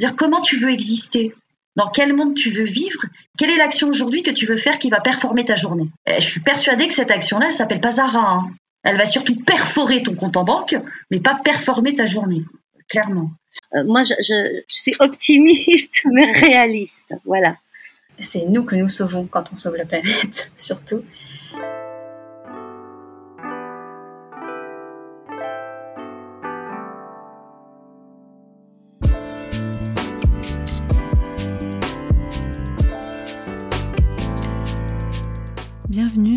Dire comment tu veux exister, dans quel monde tu veux vivre, quelle est l'action aujourd'hui que tu veux faire qui va performer ta journée? je suis persuadée que cette action-là, elle s'appelle pas Zara. Hein. Elle va surtout perforer ton compte en banque, mais pas performer ta journée, clairement. Euh, moi, je, je, suis optimiste, mais réaliste. Voilà. C'est nous que nous sauvons quand on sauve la planète, surtout.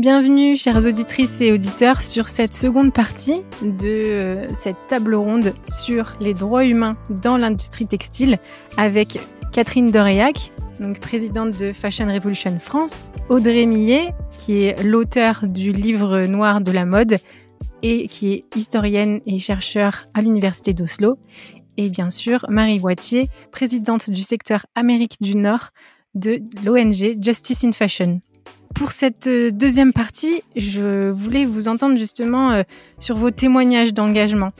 Bienvenue, chères auditrices et auditeurs, sur cette seconde partie de euh, cette table ronde sur les droits humains dans l'industrie textile avec Catherine Doréac, donc présidente de Fashion Revolution France, Audrey Millet, qui est l'auteur du livre noir de la mode et qui est historienne et chercheur à l'Université d'Oslo, et bien sûr Marie Boitier, présidente du secteur Amérique du Nord de l'ONG Justice in Fashion. Pour cette euh, deuxième partie, je voulais vous entendre justement euh, sur vos témoignages d'engagement.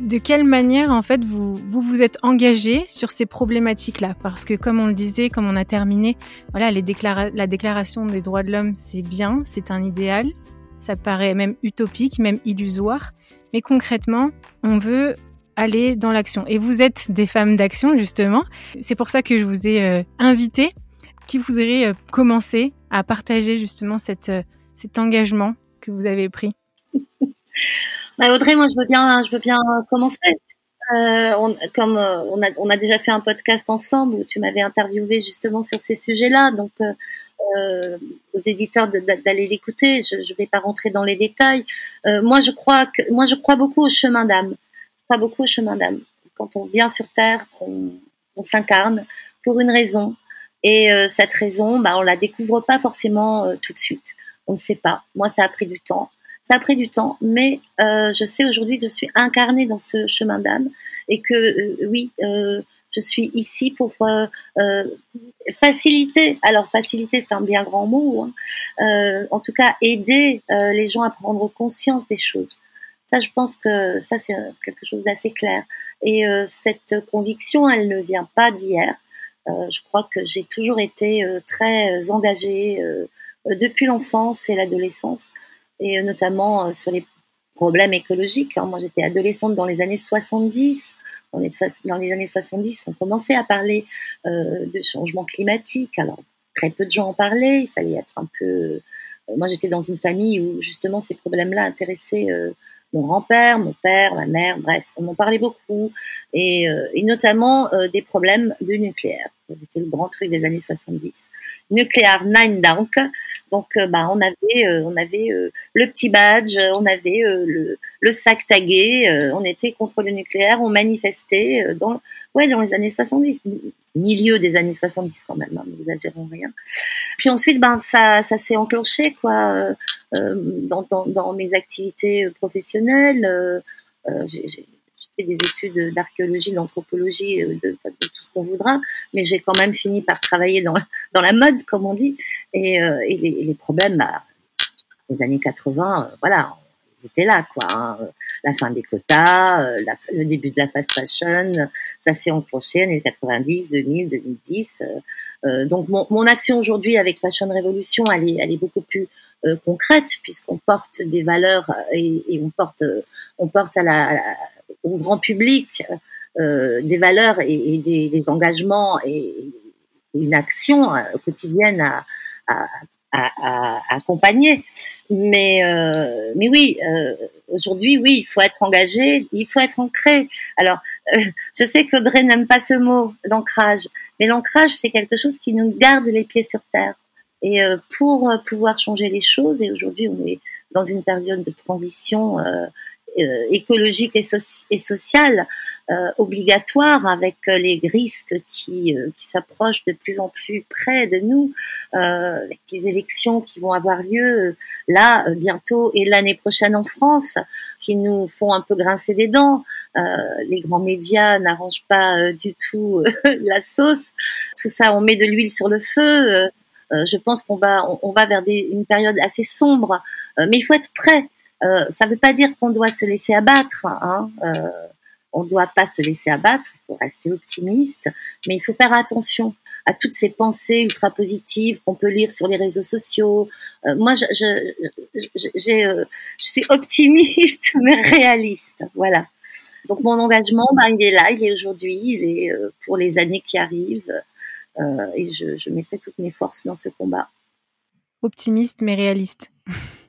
De quelle manière, en fait, vous vous, vous êtes engagé sur ces problématiques-là? Parce que, comme on le disait, comme on a terminé, voilà, la déclaration des droits de l'homme, c'est bien, c'est un idéal, ça paraît même utopique, même illusoire, mais concrètement, on veut aller dans l'action. Et vous êtes des femmes d'action, justement. C'est pour ça que je vous ai euh, invité. Qui voudrait commencer à partager justement euh, cet engagement que vous avez pris bah Audrey, moi je veux bien, je veux bien commencer. Euh, comme euh, on, a, déjà fait un podcast ensemble où tu m'avais interviewé justement sur ces sujets-là, donc euh, aux éditeurs d'aller l'écouter. Je ne vais pas rentrer dans les détails. moi, je crois que moi je crois beaucoup au chemin d'âme. Pas beaucoup au chemin d'âme. Quand on vient sur Terre, on s'incarne pour une raison. Et euh, cette raison, bah, on la découvre pas forcément euh, tout de suite. On ne sait pas. Moi, ça a pris du temps. Ça a pris du temps, mais euh, je sais aujourd'hui que je suis incarnée dans ce chemin d'âme et que oui, je suis ici pour faciliter. Alors faciliter, c'est un bien grand mot. Hein. en tout cas, aider les gens à prendre conscience des choses. Ça, je pense que ça, c'est quelque chose d'assez clair. Et cette conviction, elle ne vient pas d'hier. Euh, je crois que j'ai toujours été euh, très euh, engagée depuis l'enfance et l'adolescence, et notamment sur les problèmes écologiques. Hein. Moi, j'étais adolescente dans les années 70. Dans les, années 70, on commençait à parler de changement climatique. Alors, très peu de gens en parlaient. Il fallait être un peu. moi, j'étais dans une famille où justement ces problèmes-là intéressaient mon grand-père, mon père, ma mère, bref, on m'en parlait beaucoup, et, euh, notamment des problèmes de nucléaire. C'était le grand truc des années 70. Nucléaire Nine Dank. Donc, euh, bah, on avait, on avait le petit badge, on avait le, le, sac tagué, on était contre le nucléaire, on manifestait dans, ouais, dans les années 70, milieu des années 70 quand même, hein, n'exagérons rien. Puis ensuite, ben, ça, ça s'est enclenché quoi, euh, dans, dans, dans, mes activités professionnelles. Euh, euh j'ai des études d'archéologie, d'anthropologie, euh, de, tout ce qu'on voudra, mais j'ai quand même fini par travailler dans, dans la mode, comme on dit, et, et les, les, problèmes, bah, les années 80, voilà, c'était là, quoi. Hein. La fin des quotas, euh, le début de la fast fashion, ça s'est enclenché années 90, 2000, 2010. donc mon, mon action aujourd'hui avec Fashion Revolution, elle est, elle est beaucoup plus euh, concrète puisqu'on porte des valeurs et, et, on porte, on porte à la, au grand public des valeurs et, des, engagements et, une action quotidienne à, accompagner. Mais, euh, mais oui, euh, aujourd'hui, oui, il faut être engagé, il faut être ancré. Alors, euh, je sais qu'Audrey n'aime pas ce mot, l'ancrage, mais l'ancrage, c'est quelque chose qui nous garde les pieds sur terre. Et pour pouvoir changer les choses, et aujourd'hui, on est dans une période de transition euh, écologique et, et sociale euh, obligatoire avec euh, les risques qui, qui s'approchent de plus en plus près de nous, avec les élections qui vont avoir lieu là bientôt et l'année prochaine en France, qui nous font un peu grincer des dents. les grands médias n'arrangent pas du tout la sauce. Tout ça, on met de l'huile sur le feu. je pense qu'on va on, va vers des, une période assez sombre, mais il faut être prêt. Euh, ça ne veut pas dire qu'on doit se laisser abattre. Hein. Euh, on ne doit pas se laisser abattre, il faut rester optimiste, mais il faut faire attention à toutes ces pensées ultra positives qu'on peut lire sur les réseaux sociaux. Euh, moi, je, suis optimiste mais réaliste. Voilà. Donc mon engagement, bah, il est là, il est aujourd'hui, il est pour les années qui arrivent, et je mettrai toutes mes forces dans ce combat. Optimiste mais réaliste.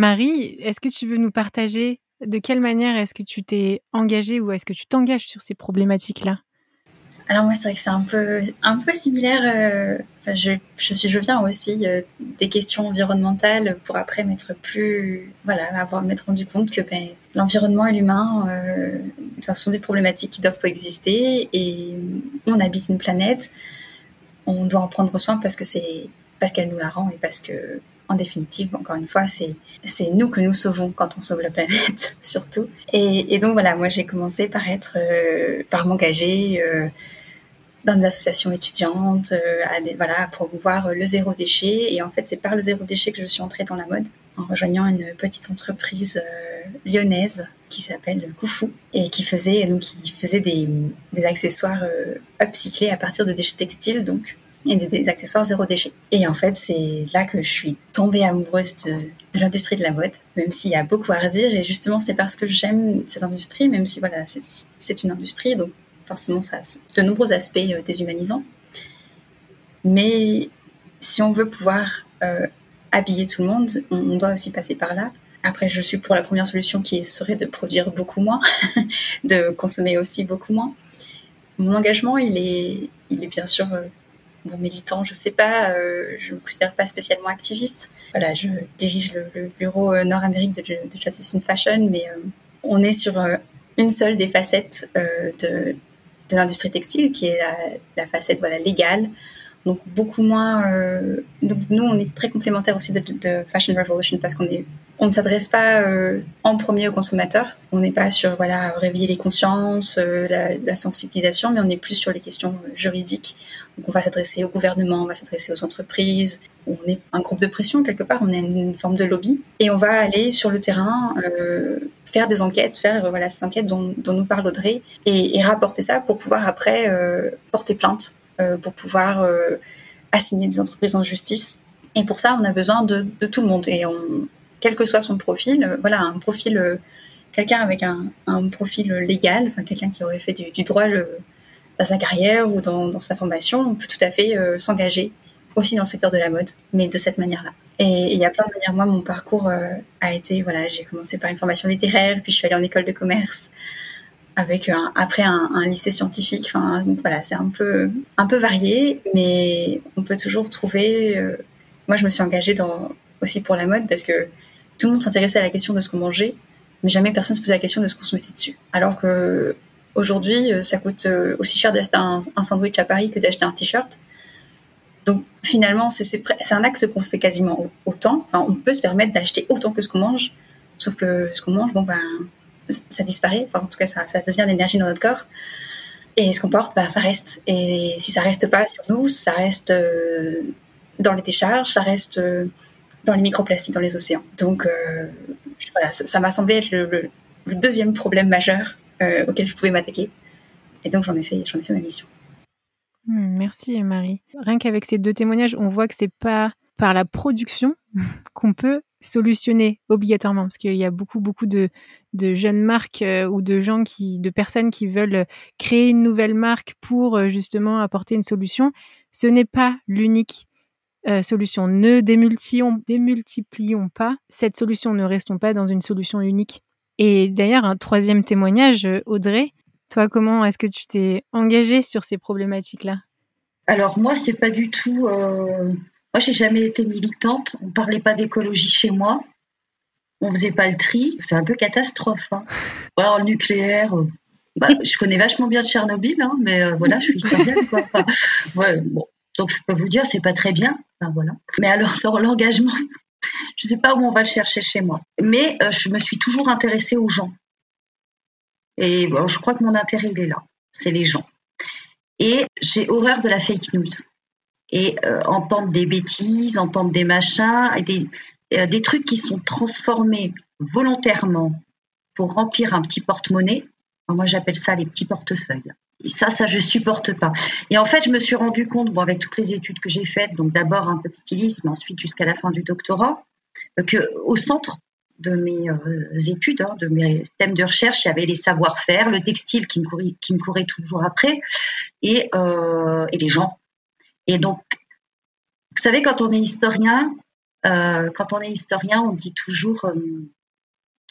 Marie, est-ce que tu veux nous partager de quelle manière est-ce que tu t'es engagée ou est-ce que tu t'engages sur ces problématiques-là? Alors moi c'est vrai que c'est un peu un peu similaire. Euh, je, suis je viens aussi euh, des questions environnementales pour après mettre plus voilà avoir m'être rendu compte que ben, l'environnement et l'humain euh, sont des problématiques qui doivent coexister et on habite une planète. On doit en prendre soin parce que c'est parce qu'elle nous la rend et parce que en définitive, encore une fois, c'est nous que nous sauvons quand on sauve la planète, surtout. Et, donc voilà, moi j'ai commencé par être, euh, par m'engager euh, dans des associations étudiantes, euh, à voilà, à promouvoir le zéro déchet. Et en fait, c'est par le zéro déchet que je suis entrée dans la mode, en rejoignant une petite entreprise lyonnaise qui s'appelle Koufou et qui faisait donc qui faisait des, des accessoires upcyclés à partir de déchets textiles, donc et des, accessoires zéro déchet. Et en fait, c'est là que je suis tombée amoureuse de, l'industrie de la mode, même s'il y a beaucoup à redire. Et justement, c'est parce que j'aime cette industrie, même si voilà, c'est une industrie, donc forcément, ça a de nombreux aspects euh, déshumanisants. Mais si on veut pouvoir euh, habiller tout le monde, on, doit aussi passer par là. Après, je suis pour la première solution qui serait de produire beaucoup moins, de consommer aussi beaucoup moins. Mon engagement, il est, il est bien sûr euh, bon, militant, je sais pas, euh, je me considère pas spécialement activiste. Voilà, je dirige le, bureau euh, Nord-Amérique de, de, Justice in Fashion, mais euh, on est sur une seule des facettes de, l'industrie textile, qui est la, facette voilà légale. Donc beaucoup moins. donc nous, on est très complémentaires aussi de, Fashion Revolution parce qu'on ne s'adresse pas euh, en premier aux consommateurs. On n'est pas sur voilà réveiller les consciences, euh, la, sensibilisation, mais on est plus sur les questions juridiques. Donc on va s'adresser au gouvernement, on va s'adresser aux entreprises. On est un groupe de pression quelque part, on est une forme de lobby et on va aller sur le terrain euh, faire des enquêtes, faire voilà ces enquêtes dont, nous parle Audrey et, rapporter ça pour pouvoir après porter plainte, pour pouvoir assigner des entreprises en justice. Et pour ça, on a besoin de, tout le monde et quel que soit son profil, euh, voilà, un profil, euh, quelqu'un avec un, profil légal, quelqu'un qui aurait fait du, droit euh, dans sa carrière ou dans, sa formation, on peut tout à fait s'engager aussi dans le secteur de la mode, mais de cette manière-là. Et il y a plein de manières. Moi, mon parcours a été, voilà, j'ai commencé par une formation littéraire, puis je suis allée en école de commerce, avec après un, lycée scientifique. Enfin, voilà, c'est un peu, un peu varié, mais on peut toujours trouver. moi, je me suis engagée dans, aussi pour la mode parce que tout le monde s'intéressait à la question de ce qu'on mangeait, mais jamais personne se posait la question de ce qu'on se mettait dessus. Alors que aujourd'hui, euh, ça coûte euh, aussi cher d'acheter un, sandwich à Paris que d'acheter un t-shirt. Donc finalement, c'est un axe qu'on fait quasiment autant. Enfin, on peut se permettre d'acheter autant que ce qu'on mange, sauf que ce qu'on mange, bon ben, ça disparaît. Enfin, en tout cas, ça, ça devient de l'énergie dans notre corps. Et ce qu'on porte, ben, ça reste. Et si ça reste pas sur nous, ça reste euh, dans les décharges, ça reste dans les microplastiques dans les océans. Donc voilà, ça m'a semblé être le, deuxième problème majeur euh, je pouvais m'attaquer. Et donc j'en ai fait, ai fait ma mission. Hmm, merci Marie. Rien qu'avec ces deux témoignages, on voit que c'est pas par la production qu'on peut solutionner obligatoirement Parce qu'il y a beaucoup, beaucoup de, de jeunes marques euh, ou de gens qui, de personnes qui veulent créer une nouvelle marque pour euh, justement apporter une solution. Ce n'est pas l'unique euh, solution. Ne démultiplions pas cette solution. Ne restons pas dans une solution unique. Et d'ailleurs, un troisième témoignage, Audrey. Toi, comment est-ce que tu t'es engagée sur ces problématiques-là? Alors moi, c'est pas du tout moi, j'ai jamais été militante. On parlait pas d'écologie chez moi. On faisait pas le tri. C'est un peu catastrophe. Hein. le nucléaire. Euh, bah, je connais vachement bien Tchernobyl, hein, mais euh, voilà, je suis historienne. Quoi. ouais, bon. Donc, je peux vous dire, c'est pas très bien. voilà. Mais alors, l'engagement, je sais pas où on va le chercher chez moi. Mais euh, je me suis toujours intéressée aux gens. Et je crois que mon intérêt, il est là. C'est les gens. Et j'ai horreur de la fake news et euh, entendre des bêtises, entendre des machins, euh, des trucs qui sont transformés volontairement pour remplir un petit porte-monnaie. Moi, j'appelle ça les petits portefeuilles. Ça, ça, je supporte pas. Et en fait, je me suis rendu compte, bon, avec toutes les études que j'ai faites, donc d'abord un peu de stylisme, ensuite jusqu'à la fin du doctorat, que au centre de mes euh, études, hein, de mes thèmes de recherche, il y avait les savoir-faire, le textile qui me courait, qui me courait toujours après, et, euh, et les gens. Et donc, vous savez, quand on est historien, euh, quand on est historien, on dit toujours, euh,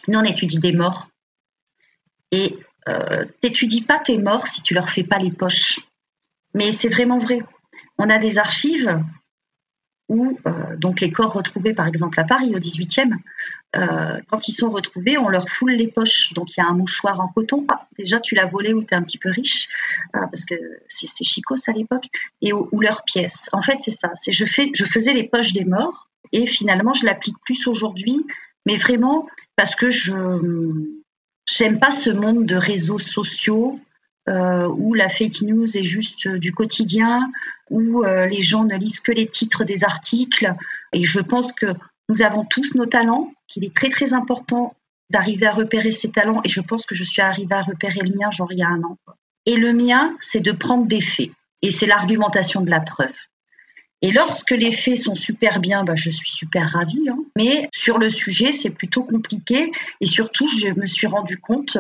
nous on étudie des morts. Et euh, t'étudies pas tes morts si tu leur fais pas les poches. Mais c'est vraiment vrai. On a des archives où euh, donc les corps retrouvés par exemple à Paris au 18e, euh, quand ils sont retrouvés, on leur foule les poches. Donc il y a un mouchoir en coton. Ah, déjà tu l'as volé ou tu un petit peu riche, parce que c'est chicos à l'époque, et ou, leurs pièces. En fait c'est ça. Je faisais les poches des morts et finalement je l'applique plus aujourd'hui, mais vraiment parce que je j'aime pas ce monde de réseaux sociaux euh, où la fake news est juste euh, du quotidien, où euh, les gens ne lisent que les titres des articles. Et je pense que nous avons tous nos talents, qu'il est très très important d'arriver à repérer ces talents. Et je pense que je suis arrivée à repérer le mien genre il y a un an. Et le mien, c'est de prendre des faits. Et c'est l'argumentation de la preuve. Et lorsque les faits sont super bien, bah, je suis super ravie. Hein. Mais sur le sujet, c'est plutôt compliqué. Et surtout, je me suis rendu compte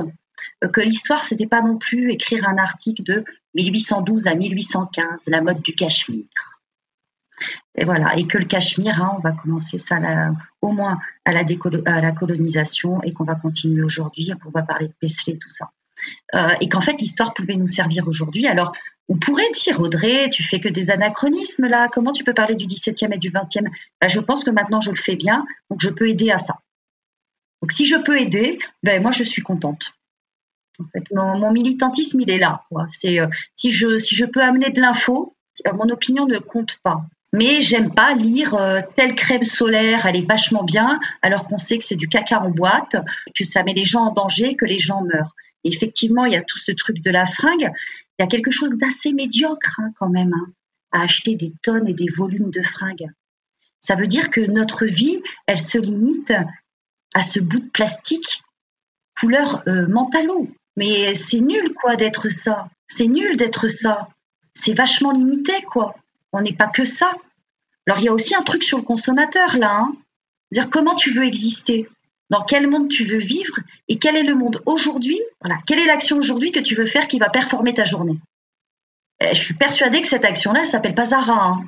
euh, que l'histoire, c'était pas non plus écrire un article de 1812 à 1815, la mode du Cachemire. Et voilà, et que le Cachemire, hein, on va commencer ça au moins à la, colonisation et qu'on va continuer aujourd'hui, qu'on va parler de Paisley, tout ça. Euh, et qu'en fait, l'histoire pouvait nous servir aujourd'hui. Alors, on pourrait dire, Audrey, tu fais que des anachronismes là, comment tu peux parler du 17e et du 20e ben, Je pense que maintenant je le fais bien, donc je peux aider à ça. Donc si je peux aider, ben, moi je suis contente. En fait, mon, militantisme, il est là. Euh, si je si je peux amener de l'info, euh, mon opinion ne compte pas. Mais j'aime pas lire euh, telle crème solaire, elle est vachement bien, alors qu'on sait que c'est du caca en boîte, que ça met les gens en danger, que les gens meurent. Effectivement, il y a tout ce truc de la fringue. Il y a quelque chose d'assez médiocre hein, quand même, hein, à acheter des tonnes et des volumes de fringues. Ça veut dire que notre vie, elle se limite à ce bout de plastique couleur euh, mais c'est nul, quoi, d'être ça. C'est nul d'être ça. C'est vachement limité, quoi. On n'est pas que ça. Alors, il y a aussi un truc sur le consommateur, là. Hein. Dire comment tu veux exister, dans quel monde tu veux vivre et quel est le monde aujourd'hui. Quelle est l'action aujourd'hui que tu veux faire qui va performer ta journée? Eh, je suis persuadée que cette action-là, elle s'appelle pas Zara. Hein.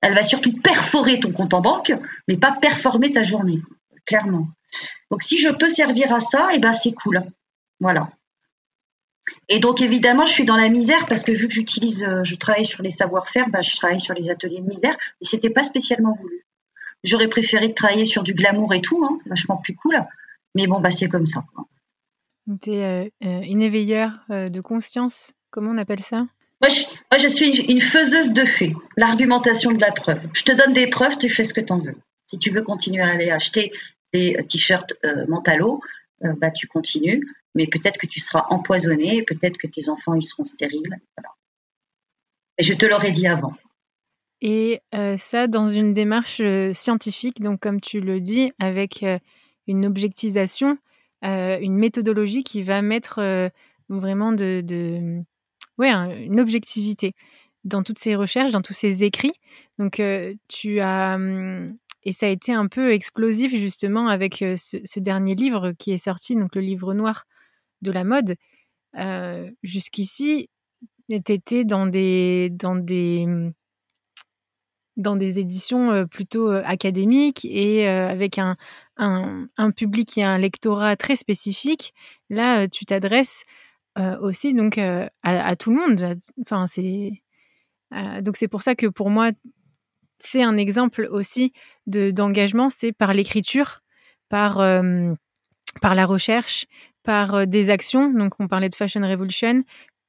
Elle va surtout perforer ton compte en banque, mais pas performer ta journée, clairement. Donc, si je peux servir à ça, eh ben, c'est cool. Voilà. Et donc évidemment, je suis dans la misère parce que vu que j'utilise, euh, je travaille sur les savoir-faire, bah, je travaille sur les ateliers de misère, et c'était pas spécialement voulu. J'aurais préféré travailler sur du glamour et tout, hein, c'est vachement plus cool. Mais bon, bah c'est comme ça. Tu es euh, euh, une éveilleur de conscience, comment on appelle ça? Moi je, suis une, faiseuse de faits, l'argumentation de la preuve. Je te donne des preuves, tu fais ce que tu en veux. Si tu veux continuer à aller acheter des t-shirts Mentalo, bah, tu continues mais peut-être que tu seras empoisonné, peut-être que tes enfants ils seront stériles. Et je te l'aurais dit avant. Et ça, dans une démarche scientifique, donc comme tu le dis, avec une objectisation, une méthodologie qui va mettre vraiment de, ouais, une objectivité dans toutes ces recherches, dans tous ces écrits. Donc, tu as hum, Et ça a été un peu explosif justement avec ce, dernier livre qui est sorti, donc le livre noir de la mode. Jusqu'ici, tu dans des, dans des mmh, dans des éditions plutôt académiques et avec un, un, un, public et un lectorat très spécifique. Là, tu t'adresses aussi donc à, tout le monde. Enfin, c'est donc c'est pour ça que pour moi, c'est un exemple aussi de d'engagement. C'est par l'écriture, par par la recherche, par des actions. Donc, on parlait de Fashion Revolution,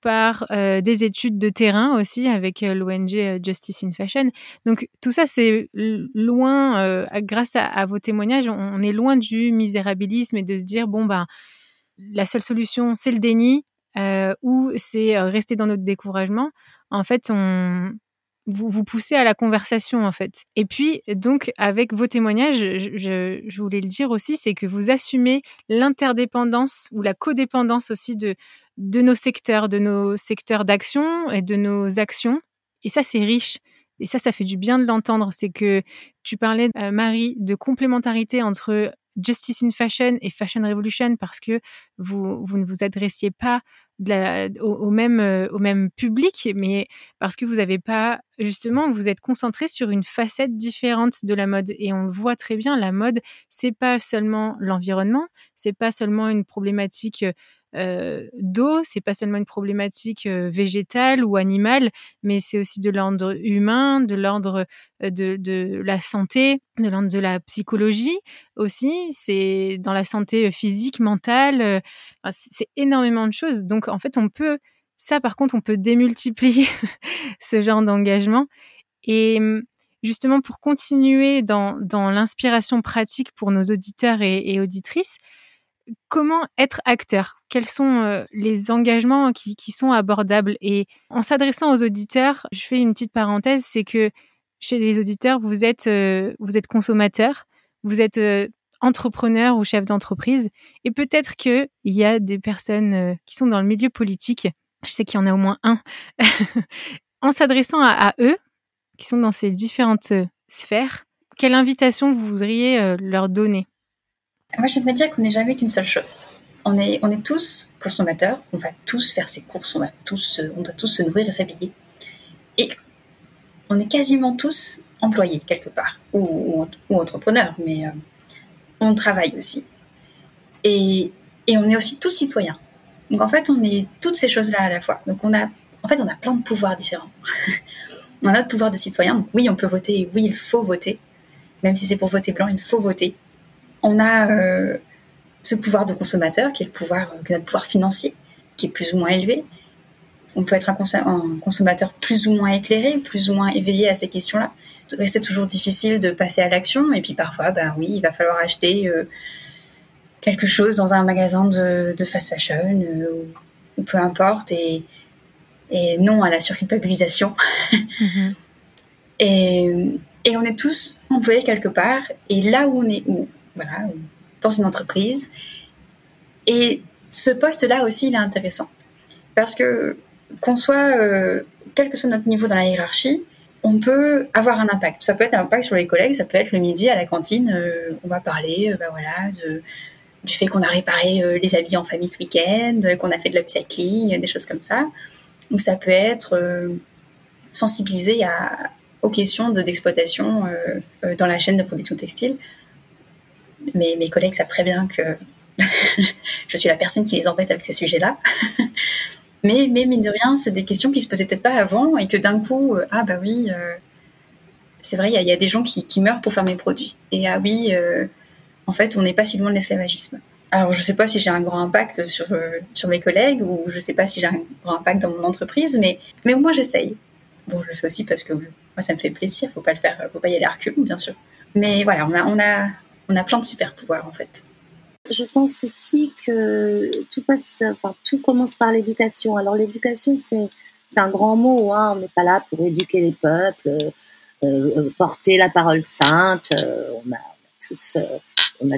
par euh, des études de terrain aussi avec euh, l'ONG euh, Justice in Fashion. Donc tout ça, c'est loin, grâce à, vos témoignages, on, est loin du misérabilisme et de se dire, bon, ben, la seule solution, c'est le déni ou c'est rester dans notre découragement. En fait, on, vous vous poussez à la conversation en fait. Et puis donc avec vos témoignages, je, je voulais le dire aussi, c'est que vous assumez l'interdépendance ou la codépendance aussi de de nos secteurs, de nos secteurs d'action et de nos actions. Et ça, c'est riche. Et ça, ça fait du bien de l'entendre. C'est que tu parlais, euh, Marie, de complémentarité entre Justice in Fashion et Fashion Revolution parce que vous, vous ne vous adressiez pas au, même, euh, au même public, mais parce que vous n'avez pas, justement, vous êtes concentré sur une facette différente de la mode. Et on le voit très bien, la mode, c'est pas seulement l'environnement, c'est pas seulement une problématique euh, d'eau, c'est pas seulement une problématique euh, végétale ou animale, mais c'est aussi de l'ordre humain, de l'ordre euh, de, la santé, de l'ordre de la psychologie aussi. C'est dans la santé physique, mentale. c'est énormément de choses. Donc en fait, on peut ça, par contre, on peut démultiplier ce genre d'engagement. Et justement, pour continuer dans, l'inspiration pratique pour nos auditeurs et auditrices, comment être acteur? Quels sont euh, les engagements qui, sont abordables? Et en s'adressant aux auditeurs, je fais une petite parenthèse, c'est que chez les auditeurs, vous êtes, euh, vous êtes consommateur, vous êtes euh, entrepreneur ou chef d'entreprise, et peut-être qu'il y a des personnes qui sont dans le milieu politique, je sais qu'il y en a au moins un, en s'adressant à, eux, qui sont dans ces différentes sphères, quelle invitation vous voudriez leur donner? Moi, j'aimerais dire qu'on n'est jamais qu'une seule chose. On est, tous consommateurs, on va tous faire ses courses, on, va tous, on doit tous se nourrir et s'habiller. Et on est quasiment tous employés quelque part, ou, ou, entrepreneurs, mais euh, on travaille aussi. Et, et, on est aussi tous citoyens. Donc en fait, on est toutes ces choses-là à la fois. Donc on a, en fait, on a plein de pouvoirs différents. on a notre pouvoir de citoyen. Donc oui, on peut voter, et oui, il faut voter. Même si c'est pour voter blanc, il faut voter on a euh, ce pouvoir de consommateur qui est le pouvoir, euh, notre pouvoir financier, qui est plus ou moins élevé. On peut être un, consommateur plus ou moins éclairé, plus ou moins éveillé à ces questions-là. C'est toujours difficile de passer à l'action. Et puis parfois, ben oui, il va falloir acheter euh, quelque chose dans un magasin de, fast fashion ou, peu importe. Et, non à la surculpabilisation. Mm-hmm. et, et on est tous employés quelque part. Et là où on est, où voilà, dans une entreprise. Et ce poste-là aussi, il est intéressant. Parce que qu'on soit, euh, quel que soit notre niveau dans la hiérarchie, on peut avoir un impact. Ça peut être un impact sur les collègues, ça peut être le midi à la cantine, euh, on va parler euh, ben voilà, du fait qu'on a réparé les habits en famille ce week-end, qu'on a fait de l'upcycling, des choses comme ça. Ou ça peut être sensibiliser à, aux questions d'exploitation dans la chaîne de production textile mes, collègues savent très bien que je suis la personne qui les embête avec ces sujets-là. mais, mine de rien, c'est des questions qui se posaient peut-être pas avant et que d'un coup, euh, ah bah oui, euh, c'est vrai, il y, a des gens qui, meurent pour faire mes produits. Et ah oui, euh, en fait, on n'est pas si loin de l'esclavagisme. Alors, je ne sais pas si j'ai un grand impact sur, mes collègues ou je ne sais pas si j'ai un grand impact dans mon entreprise, mais, au moins j'essaye. Bon, je le fais aussi parce que moi, ça me fait plaisir. Faut pas le faire, faut pas y aller à recul, bien sûr. Mais voilà, on a, on a plein de super pouvoirs en fait. Je pense aussi que tout passe, tout commence par l'éducation. Alors l'éducation, c'est un grand mot. Hein. On n'est pas là pour éduquer les peuples, euh, euh, porter la parole sainte. Euh, on, a, tous, on a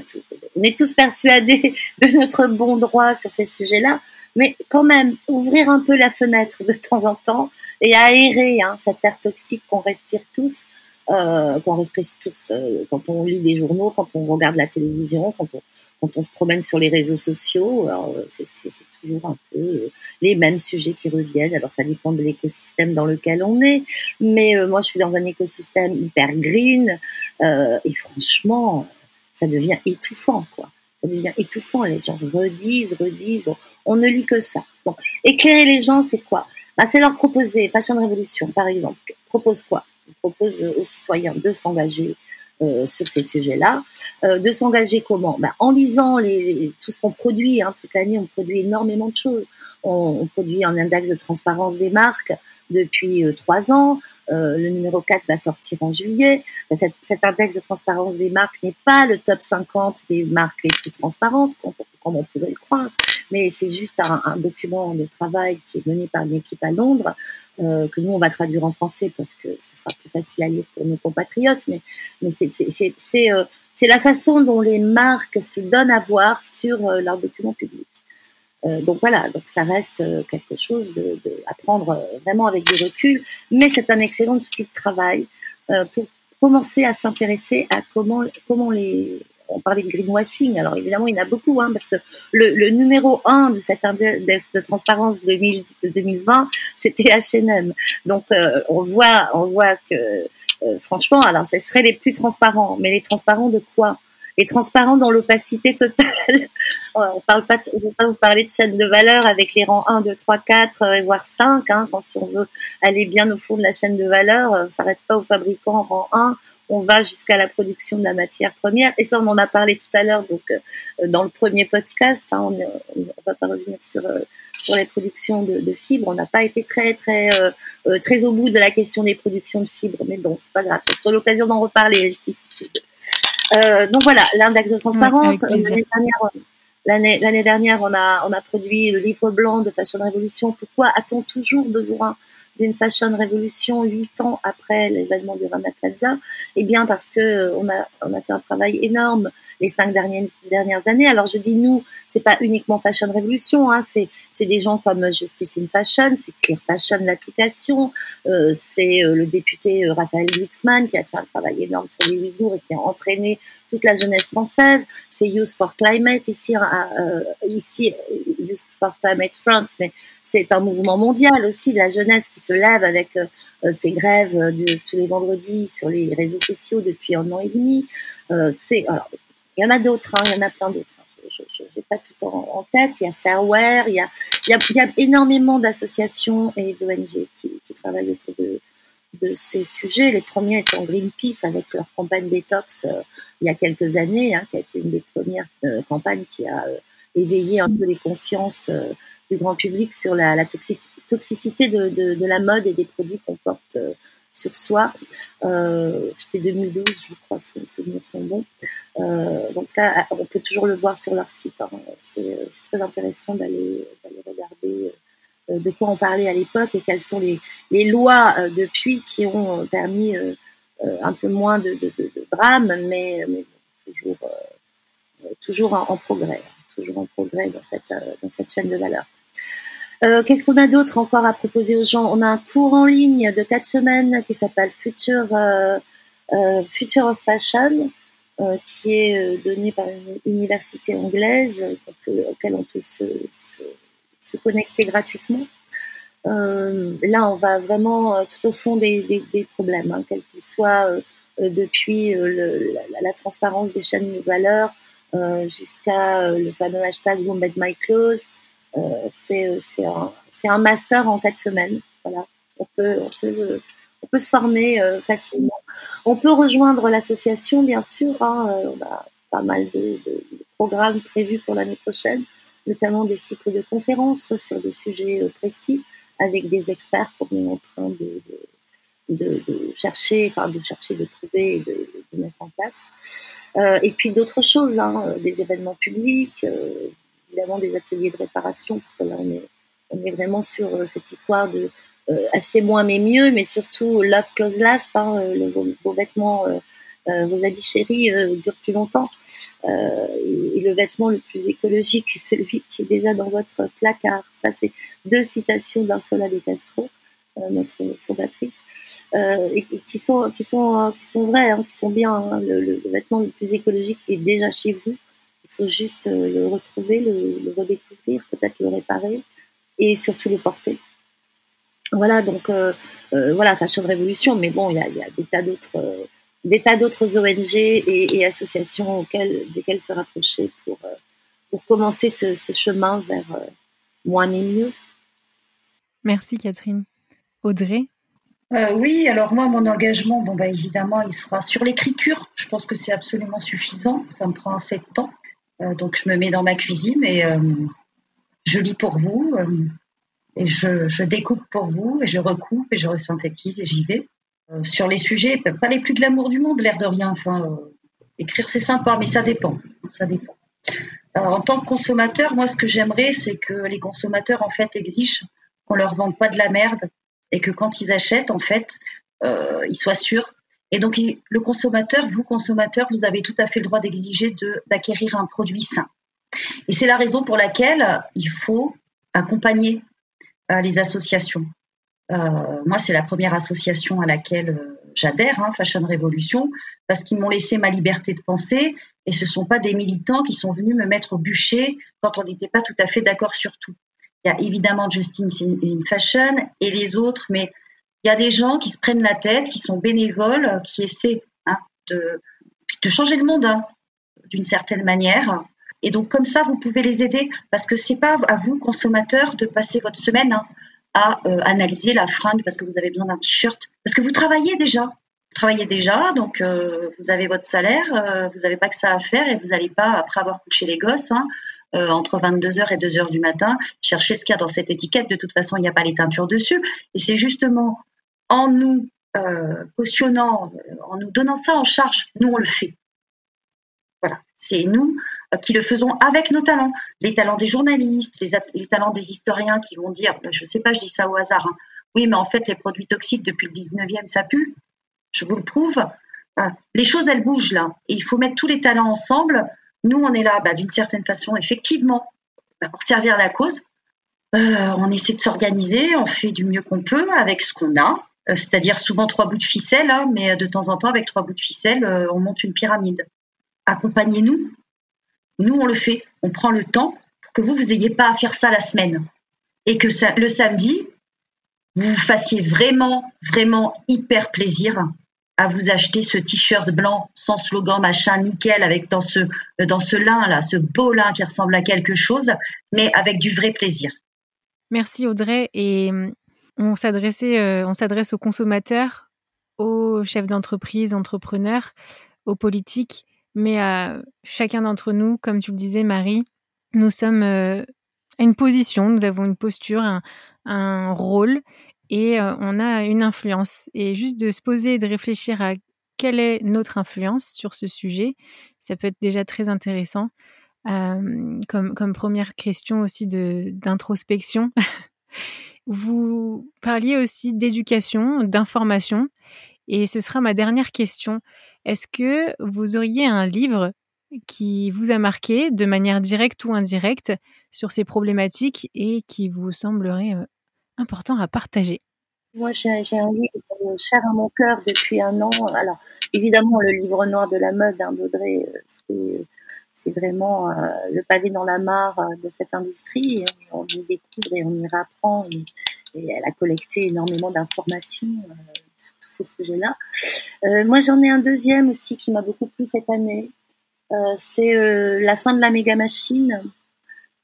on est tous persuadés de notre bon droit sur ces sujets-là. Mais quand même, ouvrir un peu la fenêtre de temps en temps et aérer hein, cet air toxique qu'on respire tous euh, qu'on respecte tous euh, quand on lit des journaux, quand on regarde la télévision, quand on, quand on se promène sur les réseaux sociaux. C'est toujours un peu les mêmes sujets qui reviennent. Alors ça dépend de l'écosystème dans lequel on est, mais moi je suis dans un écosystème hyper green et franchement, ça devient étouffant, quoi ça devient étouffant. Les gens redisent, redisent. On, ne lit que ça. Éclairer les gens, c'est quoi? Bah, C'est leur proposer, Fashion Révolution, par exemple, propose quoi? Propose aux citoyens de s'engager euh, sur ces sujets-là. Euh, de s'engager comment? Ben, En lisant les, tout ce qu'on produit. Hein, toute l'année, on produit énormément de choses. On, on, produit un index de transparence des marques depuis euh, trois ans. Euh, le numéro 4 va sortir en juillet. Cet, cet index de transparence des marques n'est pas le top 50 des marques les plus transparentes, comme, on pourrait le croire, mais c'est juste un, un, document de travail qui est mené par une équipe à Londres, euh, que nous, on va traduire en français parce que ce sera plus facile à lire pour nos compatriotes, mais, mais c'est euh, la façon dont les marques se donnent à voir sur euh, leurs documents publics. Euh, donc voilà, donc ça reste euh, quelque chose à prendre vraiment avec du recul, mais c'est un excellent outil de travail pour commencer à s'intéresser à comment comment les on parlait de greenwashing, alors évidemment il y en a beaucoup, hein, parce que le, numéro 1 de cet index de transparence 2000, 2020, c'était H&M. Donc on voit on voit que franchement, alors ce serait les plus transparents, mais les transparents de quoi? Et transparent dans l'opacité totale. on parle pas, je vais pas vous parler de chaîne de valeur avec les rangs 1, 2, 3, 4 voire 5. Hein, quand si on veut aller bien au fond de la chaîne de valeur, euh, on s'arrête pas au fabricant en rang 1, on va jusqu'à la production de la matière première. Et ça, on en a parlé tout à l'heure, donc euh, dans le premier podcast. Hein, on, ne va pas revenir sur euh, sur les productions de, de fibres. On n'a pas été très très très au bout de la question des productions de fibres, mais bon, c'est pas grave. Ce sera l'occasion d'en reparler. Euh, donc voilà, l'index de transparence. L'année dernière, dernière, on a, on a produit le livre blanc de Fashion Révolution. Pourquoi a-t-on toujours besoin d'une fashion révolution huit ans après l'événement du Rana Plaza Eh bien parce que euh, on a on a fait un travail énorme les cinq dernières dernières années. Alors je dis nous, c'est pas uniquement Fashion Révolution, hein, c'est c'est des gens comme Justice in Fashion, c'est Clear Fashion l'application, euh, c'est euh, le député euh, Raphaël Glucksmann qui a fait un travail énorme sur les Ouïghours et qui a entraîné toute la jeunesse française. C'est Youth for Climate ici euh, ici Youth for Climate France, mais c'est un mouvement mondial aussi, la jeunesse qui se lève avec euh, euh ces grèves tous les vendredis sur les réseaux sociaux depuis un an et demi. Euh, c'est, il y en a d'autres, hein, il y en a plein d'autres. Hein. Je n'ai pas tout en, tête. Il y a Fairware, il y a, il y a, il y a énormément d'associations et d'ONG qui, travaillent autour de, de ces sujets. Les premiers étant Greenpeace avec leur campagne détox euh, il y a quelques années, hein, qui a été une des premières euh, campagnes qui a éveillé un peu les consciences du grand public sur la, toxicité de, la mode et des produits qu'on porte euh, sur soi. Euh, C'était 2012, je crois, si mes souvenirs sont bons. Euh, donc ça, on peut toujours le voir sur leur site. Hein. C'est très intéressant d'aller regarder de quoi on parlait à l'époque et quelles sont les, lois depuis qui ont permis un peu moins de, de, drames, mais, toujours, toujours en, progrès toujours en progrès dans cette chaîne de valeur. Euh, Qu'est-ce qu'on a d'autre encore à proposer aux gens? On a un cours en ligne de quatre semaines qui s'appelle Future, euh, euh, of Fashion, qui est donné par une université anglaise auquel on peut se, connecter gratuitement. Là, on va vraiment tout au fond des, problèmes, hein, quels qu'ils soient, depuis la, transparence des chaînes de valeur jusqu'à le fameux hashtag Wombed My Clothes, c'est un, master en quatre semaines. Voilà. On peut, se former euh, facilement. On peut rejoindre l'association, bien sûr. Hein, euh, on a pas mal de, programmes prévus pour l'année prochaine, notamment des cycles de conférences sur des sujets précis avec des experts qu'on est en train de, chercher, enfin de chercher, de trouver et de, mettre en place. Euh, et puis d'autres choses, hein, des événements publics, euh, évidemment des ateliers de réparation, parce que là, on est, vraiment sur euh, cette histoire de euh, acheter moins mais mieux, mais surtout love close last, hein, euh, vos, vêtements, vos habits chéris durent plus longtemps. Et, et, le vêtement le plus écologique est celui qui est déjà dans votre placard. Ça, c'est deux citations d'Ursula De Castro, notre fondatrice. et qui sont qui sont qui sont vrais, hein, qui sont bien. Hein. Le, vêtement le plus écologique est déjà chez vous. Faut juste le retrouver, le, redécouvrir, peut-être le réparer et surtout le porter. Voilà, donc voilà, Fashion Révolution, mais bon, il y a, y a, des tas d'autres des tas d'autres ONG et, associations auxquelles, desquelles se rapprocher pour, euh, pour commencer ce, chemin vers euh, moins et mieux. Merci Catherine. Audrey? Euh, Oui, alors moi, mon engagement, bon, bah, évidemment, il sera sur l'écriture. Je pense que c'est absolument suffisant. Ça me prend assez de temps. Donc, je me mets dans ma cuisine et je lis pour vous. et je, découpe pour vous et je recoupe et je resynthétise et j'y vais. Euh, sur les sujets, pas les plus glamour du monde, l'air de rien. Enfin, euh, écrire c'est sympa, mais ça dépend. Ça dépend. en tant que consommateur, moi, ce que j'aimerais, c'est que les consommateurs, en fait, exigent qu'on leur vende pas de la merde et que quand ils achètent, en fait, euh, ils soient sûrs. Et donc, le consommateur, vous consommateur, vous avez tout à fait le droit d'exiger d'acquérir un produit sain. Et c'est la raison pour laquelle il faut accompagner les associations. Euh, moi, c'est la première association à laquelle euh, j'adhère, hein, Fashion Révolution, parce qu'ils m'ont laissé ma liberté de penser et ce ne sont pas des militants qui sont venus me mettre au bûcher quand on n'était pas tout à fait d'accord sur tout. Il y a évidemment Justin in Fashion et les autres, mais il y a des gens qui se prennent la tête, qui sont bénévoles, qui essaient hein, de, changer le monde hein, d'une certaine manière. Et donc comme ça, vous pouvez les aider parce que c'est pas à vous consommateurs de passer votre semaine hein, à euh, analyser la fringue parce que vous avez besoin d'un t-shirt, parce que vous travaillez déjà. Vous travaillez déjà, donc euh, vous avez votre salaire, euh, vous n'avez pas que ça à faire et vous n'allez pas, après avoir couché les gosses, entre 22h et 2h du matin, chercher ce qu'il y a dans cette étiquette. De toute façon, il n'y a pas les teintures dessus. Et c'est justement en nous cautionnant, en nous donnant ça en charge, nous on le fait. Voilà, c'est nous euh, qui le faisons avec nos talents, les talents des journalistes, les, talents des historiens qui vont dire, je ne sais pas, je dis ça au hasard, hein. oui, mais en fait, les produits toxiques depuis le 19e, ça pue. Je vous le prouve. Euh, les choses, elles bougent là. Et il faut mettre tous les talents ensemble. Nous, on est là, bah, d'une certaine façon, effectivement, bah, pour servir la cause. Euh, on essaie de s'organiser, on fait du mieux qu'on peut avec ce qu'on a, c'est-à-dire souvent trois bouts de ficelle, hein, mais de temps en temps, avec trois bouts de ficelle, on monte une pyramide accompagnez-nous. Nous, on le fait. On prend le temps pour que vous, vous n'ayez pas à faire ça la semaine. Et que le samedi, vous vous fassiez vraiment, vraiment hyper plaisir à vous acheter ce t-shirt blanc sans slogan machin nickel avec dans ce dans ce lin là, ce beau lin qui ressemble à quelque chose, mais avec du vrai plaisir. Merci Audrey euh, on s'adresse aux consommateurs, aux chefs d'entreprise, entrepreneurs, aux politiques mais à chacun d'entre nous, comme tu le disais, Marie, nous sommes euh, à une position, nous avons une posture, un, rôle et euh, on a une influence. Et juste de se poser et de réfléchir à quelle est notre influence sur ce sujet, ça peut être déjà très intéressant. Comme première question aussi d'introspection. Vous parliez aussi d'éducation, d'information. Et ce sera ma dernière question. Est-ce que vous auriez un livre qui vous a marqué de manière directe ou indirecte sur ces problématiques et qui vous semblerait euh, important à partager? Moi, j'ai un livre cher à mon cœur depuis un an. Alors, évidemment, le livre noir de la mode hein, d'Audrey, euh, c'est vraiment le pavé dans la mare de cette industrie. On y découvre et on y rapprend. Et, et elle a collecté énormément d'informations ces sujets-là. Euh, moi, j'en ai un deuxième aussi qui m'a beaucoup plu cette année. Euh, c'est euh, La fin de la méga machine.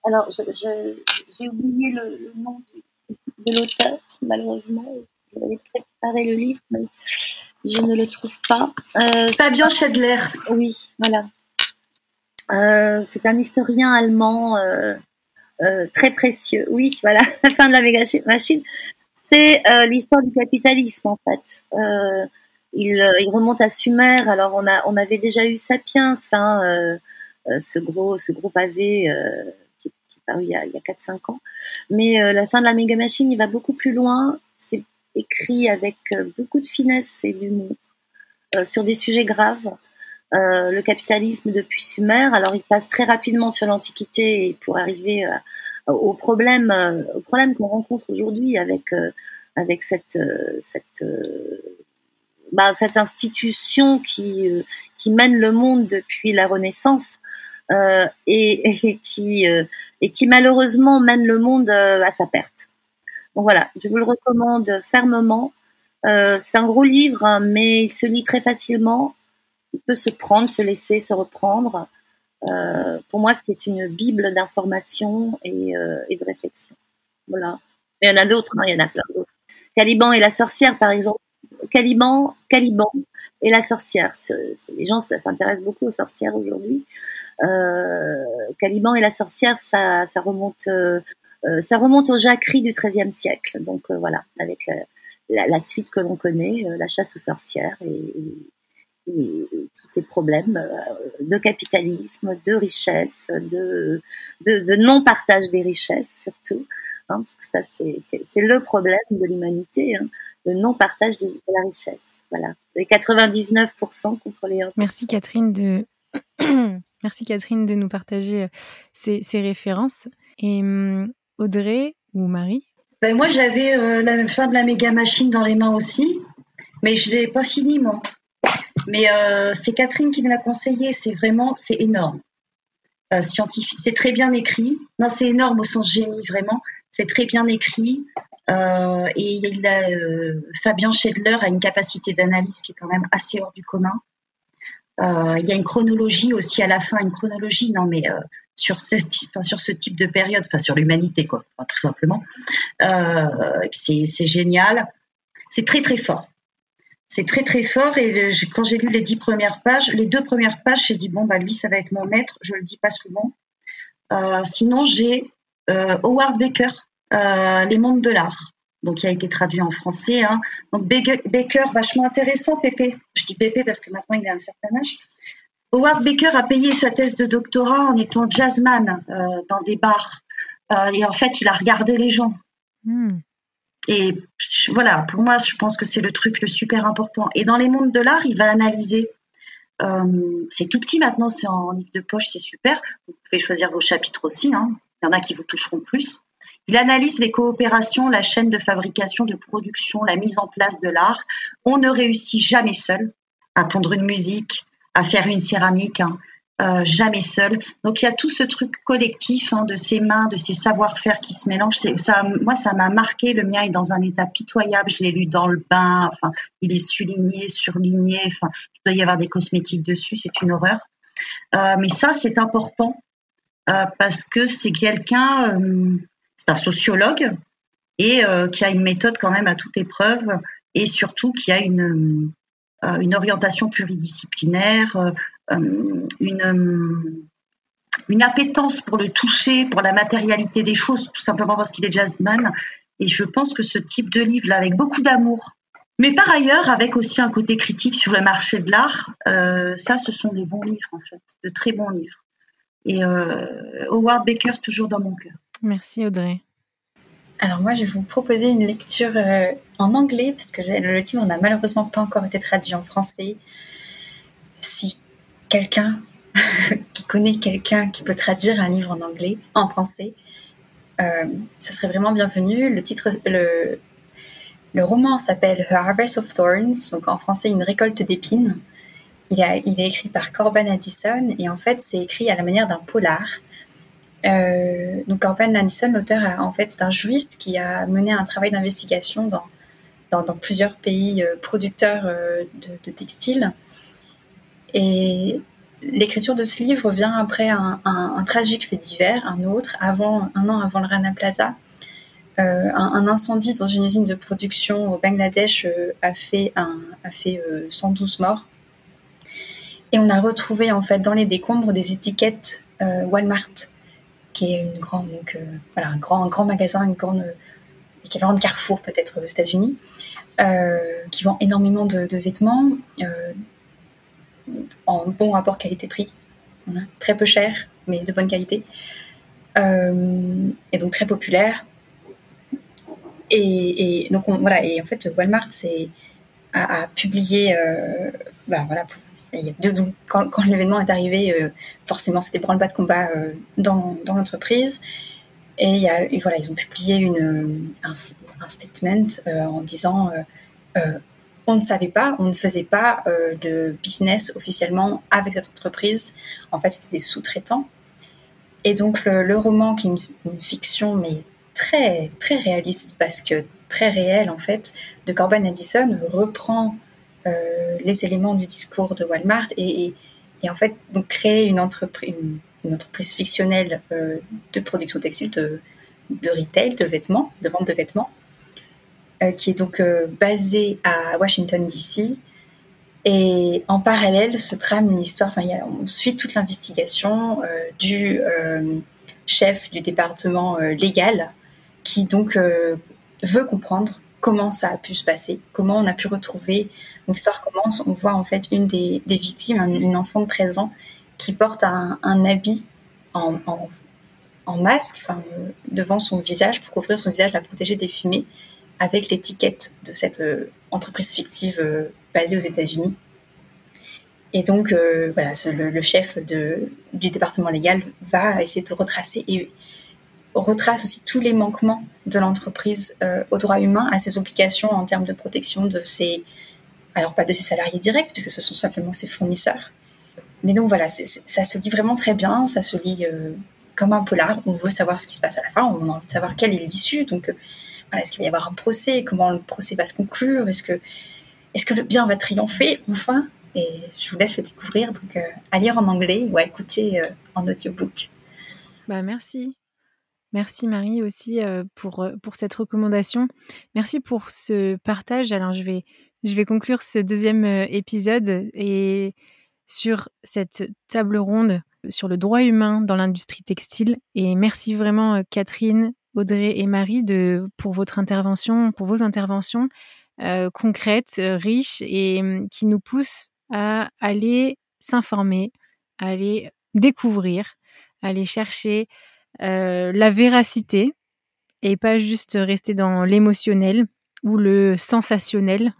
Alors, j'ai oublié le, nom de l'auteur, malheureusement. J'avais préparé le livre, mais je ne le trouve pas. Fabien Schedler. Oui, voilà. C'est un historien allemand très précieux. Oui, voilà, la fin de la méga machine c'est euh, l'histoire du capitalisme en fait. Euh, il, euh, remonte à Sumer. Alors on a, on avait déjà eu Sapiens, hein, ce gros, ce gros pavé il y a, a 4-5 ans. Mais la fin de la méga machine, il va beaucoup plus loin. C'est écrit avec beaucoup de finesse et d'humour sur des sujets graves. Euh, le capitalisme depuis Sumer. Alors, il passe très rapidement sur l'Antiquité pour arriver euh, au problème, euh, au problème qu'on rencontre aujourd'hui avec avec cette bah, cette institution qui, qui mène le monde depuis la Renaissance et, et, qui, et qui malheureusement mène le monde à sa perte. Donc voilà, je vous le recommande fermement. c'est un gros livre, hein, mais il se lit très facilement. Il peut se prendre, se laisser, se reprendre. Euh, pour moi, c'est une bible d'information et, euh, de réflexion. Voilà. Il y en a d'autres, hein, il y en a plein d'autres. Caliban et la sorcière, par exemple. Caliban, Caliban et la sorcière. les gens s'intéressent beaucoup aux sorcières aujourd'hui. Euh, Caliban et la sorcière, ça, remonte, ça remonte aux jacqueries du XIIIe siècle. Donc voilà, avec la, suite que l'on connaît, la chasse aux sorcières et et tous ces problèmes euh, de capitalisme, de richesse, de, de, de non-partage des richesses surtout. Hein, parce que ça, c'est le problème de l'humanité, hein, le non-partage de, la richesse. Voilà, les 99% contre les 1%. Merci Catherine de Merci Catherine de nous partager euh, ces, ces références. Et hum, Audrey ou Marie? Ben Moi, j'avais euh, la fin de la méga machine dans les mains aussi, mais je ne l'ai pas fini, moi. Mais euh, c'est Catherine qui me l'a conseillé. C'est vraiment, c'est énorme. Euh, scientifique, c'est très bien écrit. Non, c'est énorme au sens génie, vraiment. C'est très bien écrit. Euh, et Fabien Schedler a une capacité d'analyse qui est quand même assez hors du commun. il y a une chronologie aussi à la fin, une chronologie, non mais sur, ce, enfin, sur ce type de période, enfin sur l'humanité quoi, tout simplement. c'est génial. C'est très très fort c'est très très fort. Et quand j'ai lu les dix premières pages, les deux premières pages, j'ai dit bon bah lui ça va être mon maître. Je le dis pas souvent. Euh, sinon j'ai euh, Howard Baker, euh, Les mondes de l'art. Donc il a été traduit en français. Hein. Donc Baker, vachement intéressant, Pépé. Je dis Pépé parce que maintenant il a un certain âge. Howard Baker a payé sa thèse de doctorat en étant jazzman dans des bars. et en fait, il a regardé les gens. Hmm. Et voilà, pour moi, je pense que c'est le truc le super important. Et dans les mondes de l'art, il va analyser. Euh, c'est tout petit maintenant, c'est en livre de poche, c'est super. Vous pouvez choisir vos chapitres aussi. Hein. Il y en a qui vous toucheront plus. Il analyse les coopérations, la chaîne de fabrication, de production, la mise en place de l'art. On ne réussit jamais seul à pondre une musique, à faire une céramique, hein. Euh, jamais seul. Donc il y a tout ce truc collectif hein, de ses mains, de ses savoir-faire qui se mélangent. Moi, ça m'a marqué. Le mien est dans un état pitoyable. Je l'ai lu dans le bain. Enfin, il est souligné, surligné. Il doit y avoir des cosmétiques dessus. C'est une horreur. Euh, mais ça, c'est important euh, parce que c'est quelqu'un, c'est un sociologue et qui a une méthode quand même à toute épreuve et surtout qui a une orientation pluridisciplinaire, une, une appétence pour le toucher, pour la matérialité des choses, tout simplement parce qu'il est jazzman. Et je pense que ce type de livre-là, avec beaucoup d'amour, mais par ailleurs, avec aussi un côté critique sur le marché de l'art, euh, ça, ce sont des bons livres, en fait, de très bons livres. Et euh, Howard Baker, toujours dans mon cœur. Merci, Audrey. Alors moi, je vais vous proposer une lecture en anglais, parce que le livre n'a malheureusement pas encore été traduit en français. Si quelqu'un qui connaît quelqu'un qui peut traduire un livre en anglais, en français, euh, ça serait vraiment bienvenu. Le titre, le, roman s'appelle A Harvest of Thorns, donc en français une récolte d'épines. Il, est écrit par Corban Addison et en fait c'est écrit à la manière d'un polar. Euh, donc Corban Addison, l'auteur en fait d'un juriste qui a mené un travail d'investigation dans, plusieurs pays euh, producteurs de, de textiles et l'écriture de ce livre vient après un, tragique fait divers, un autre, avant, un an avant le Rana Plaza. Euh, un, incendie dans une usine de production au Bangladesh euh, a fait, a fait 112 euh, morts. Et on a retrouvé en fait dans les décombres des étiquettes Walmart, qui est une grande, voilà, un grand, un grand magasin, une grande équivalent de Carrefour peut-être aux États-Unis, qui vend énormément de vêtements en bon rapport qualité-prix. Très peu cher, mais de bonne qualité. Euh, et donc très populaire. Et, donc voilà, et en fait Walmart a, publié, euh, bah, voilà, quand, l'événement est arrivé, euh, forcément c'était branle-bas de combat dans, dans l'entreprise. Et, y a, voilà, ils ont publié une, un, un statement en disant on ne savait pas, on ne faisait pas euh, de business officiellement avec cette entreprise. En fait, c'était des sous-traitants. Et donc, le, roman, qui est une, fiction, mais très, très réaliste, parce que très réel, en fait, de Corbin Addison, reprend euh, les éléments du discours de Walmart et, en fait, donc, créer une entreprise, une, entreprise fictionnelle euh, de production textile, de, retail, de vêtements, de vente de vêtements qui est donc euh, basé à Washington, D.C. Et en parallèle se trame une histoire, enfin, on suit toute l'investigation euh, du chef du département légal qui donc veut comprendre comment ça a pu se passer, comment on a pu retrouver. L'histoire commence, on voit en fait une des, victimes, une enfant de 13 ans, qui porte un, habit en, en, masque devant son visage pour couvrir son visage, la protéger des fumées avec l'étiquette de cette euh, entreprise fictive euh, basée aux États-Unis. Et donc, euh, voilà, le, chef du département légal va essayer de retracer et retrace aussi tous les manquements de l'entreprise aux droits humains, à ses obligations en termes de protection de ses, alors pas de ses salariés directs, puisque ce sont simplement ses fournisseurs. Mais donc voilà, ça se lit vraiment très bien, ça se lit comme un polar. On veut savoir ce qui se passe à la fin, on a envie de savoir quelle est l'issue. Donc est-ce qu'il va y avoir un procès? Comment le procès va se conclure? Est-ce que, le bien va triompher enfin? Et je vous laisse le découvrir, donc euh, à lire en anglais ou à écouter euh, en audiobook. Bah, merci. Merci Marie aussi euh, pour, pour cette recommandation. Merci pour ce partage. Alors je vais, je vais conclure ce deuxième épisode et sur cette table ronde sur le droit humain dans l'industrie textile. Et merci vraiment Catherine Audrey et Marie, de, pour votre intervention, pour vos interventions euh, concrètes, euh, riches et mmh, qui nous poussent à aller s'informer, à aller découvrir, à aller chercher euh, la véracité et pas juste rester dans l'émotionnel ou le sensationnel.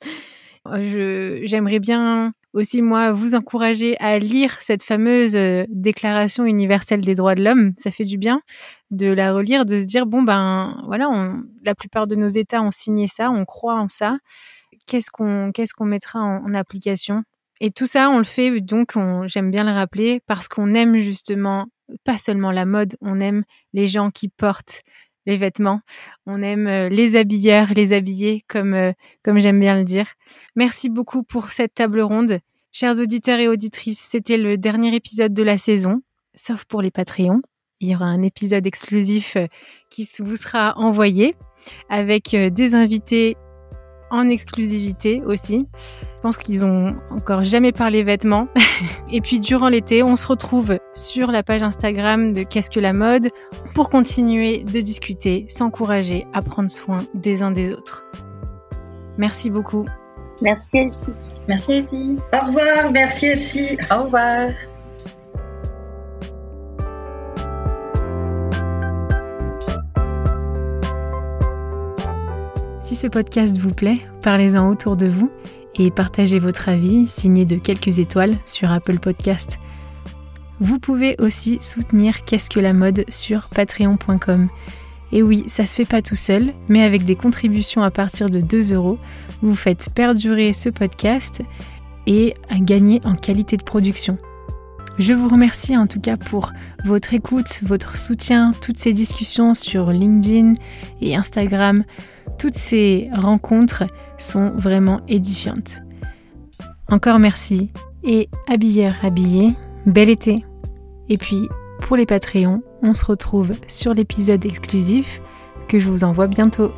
J'aimerais bien aussi, moi, vous encourager à lire cette fameuse Déclaration universelle des droits de l'homme. Ça fait du bien de la relire, de se dire bon ben voilà, on, la plupart de nos États ont signé ça, on croit en ça. Qu'est-ce qu'on qu'est-ce qu'on mettra en, application? Et tout ça, on le fait donc, j'aime bien le rappeler, parce qu'on aime justement pas seulement la mode, on aime les gens qui portent les vêtements, on aime euh, les habilleurs, les habillés, comme euh, comme j'aime bien le dire. Merci beaucoup pour cette table ronde. Chers auditeurs et auditrices, c'était le dernier épisode de la saison, sauf pour les Patreons il y aura un épisode exclusif euh, qui vous sera envoyé avec des invités en exclusivité aussi. Je pense qu'ils ont encore jamais parlé vêtements. Et puis durant l'été, on se retrouve sur la page Instagram de Qu'est-ce que la mode pour continuer de discuter, s'encourager à prendre soin des uns des autres. Merci beaucoup. Merci Elsie. Merci Elsie. Au revoir, merci Elsie. Au revoir. Ce podcast vous plaît, parlez-en autour de vous et partagez votre avis signé de quelques étoiles sur Apple Podcast. Vous pouvez aussi soutenir Qu'est-ce que la mode sur patreon.com. Et oui, ça se fait pas tout seul, mais avec des contributions à partir de 2 euros, vous faites perdurer ce podcast et gagner en qualité de production. Je vous remercie en tout cas pour votre écoute, votre soutien, toutes ces discussions sur LinkedIn et Instagram. Toutes ces rencontres sont vraiment édifiantes. Encore merci et habilleur habillé, bel été. Et puis pour les Patreons, on se retrouve sur l'épisode exclusif que je vous envoie bientôt.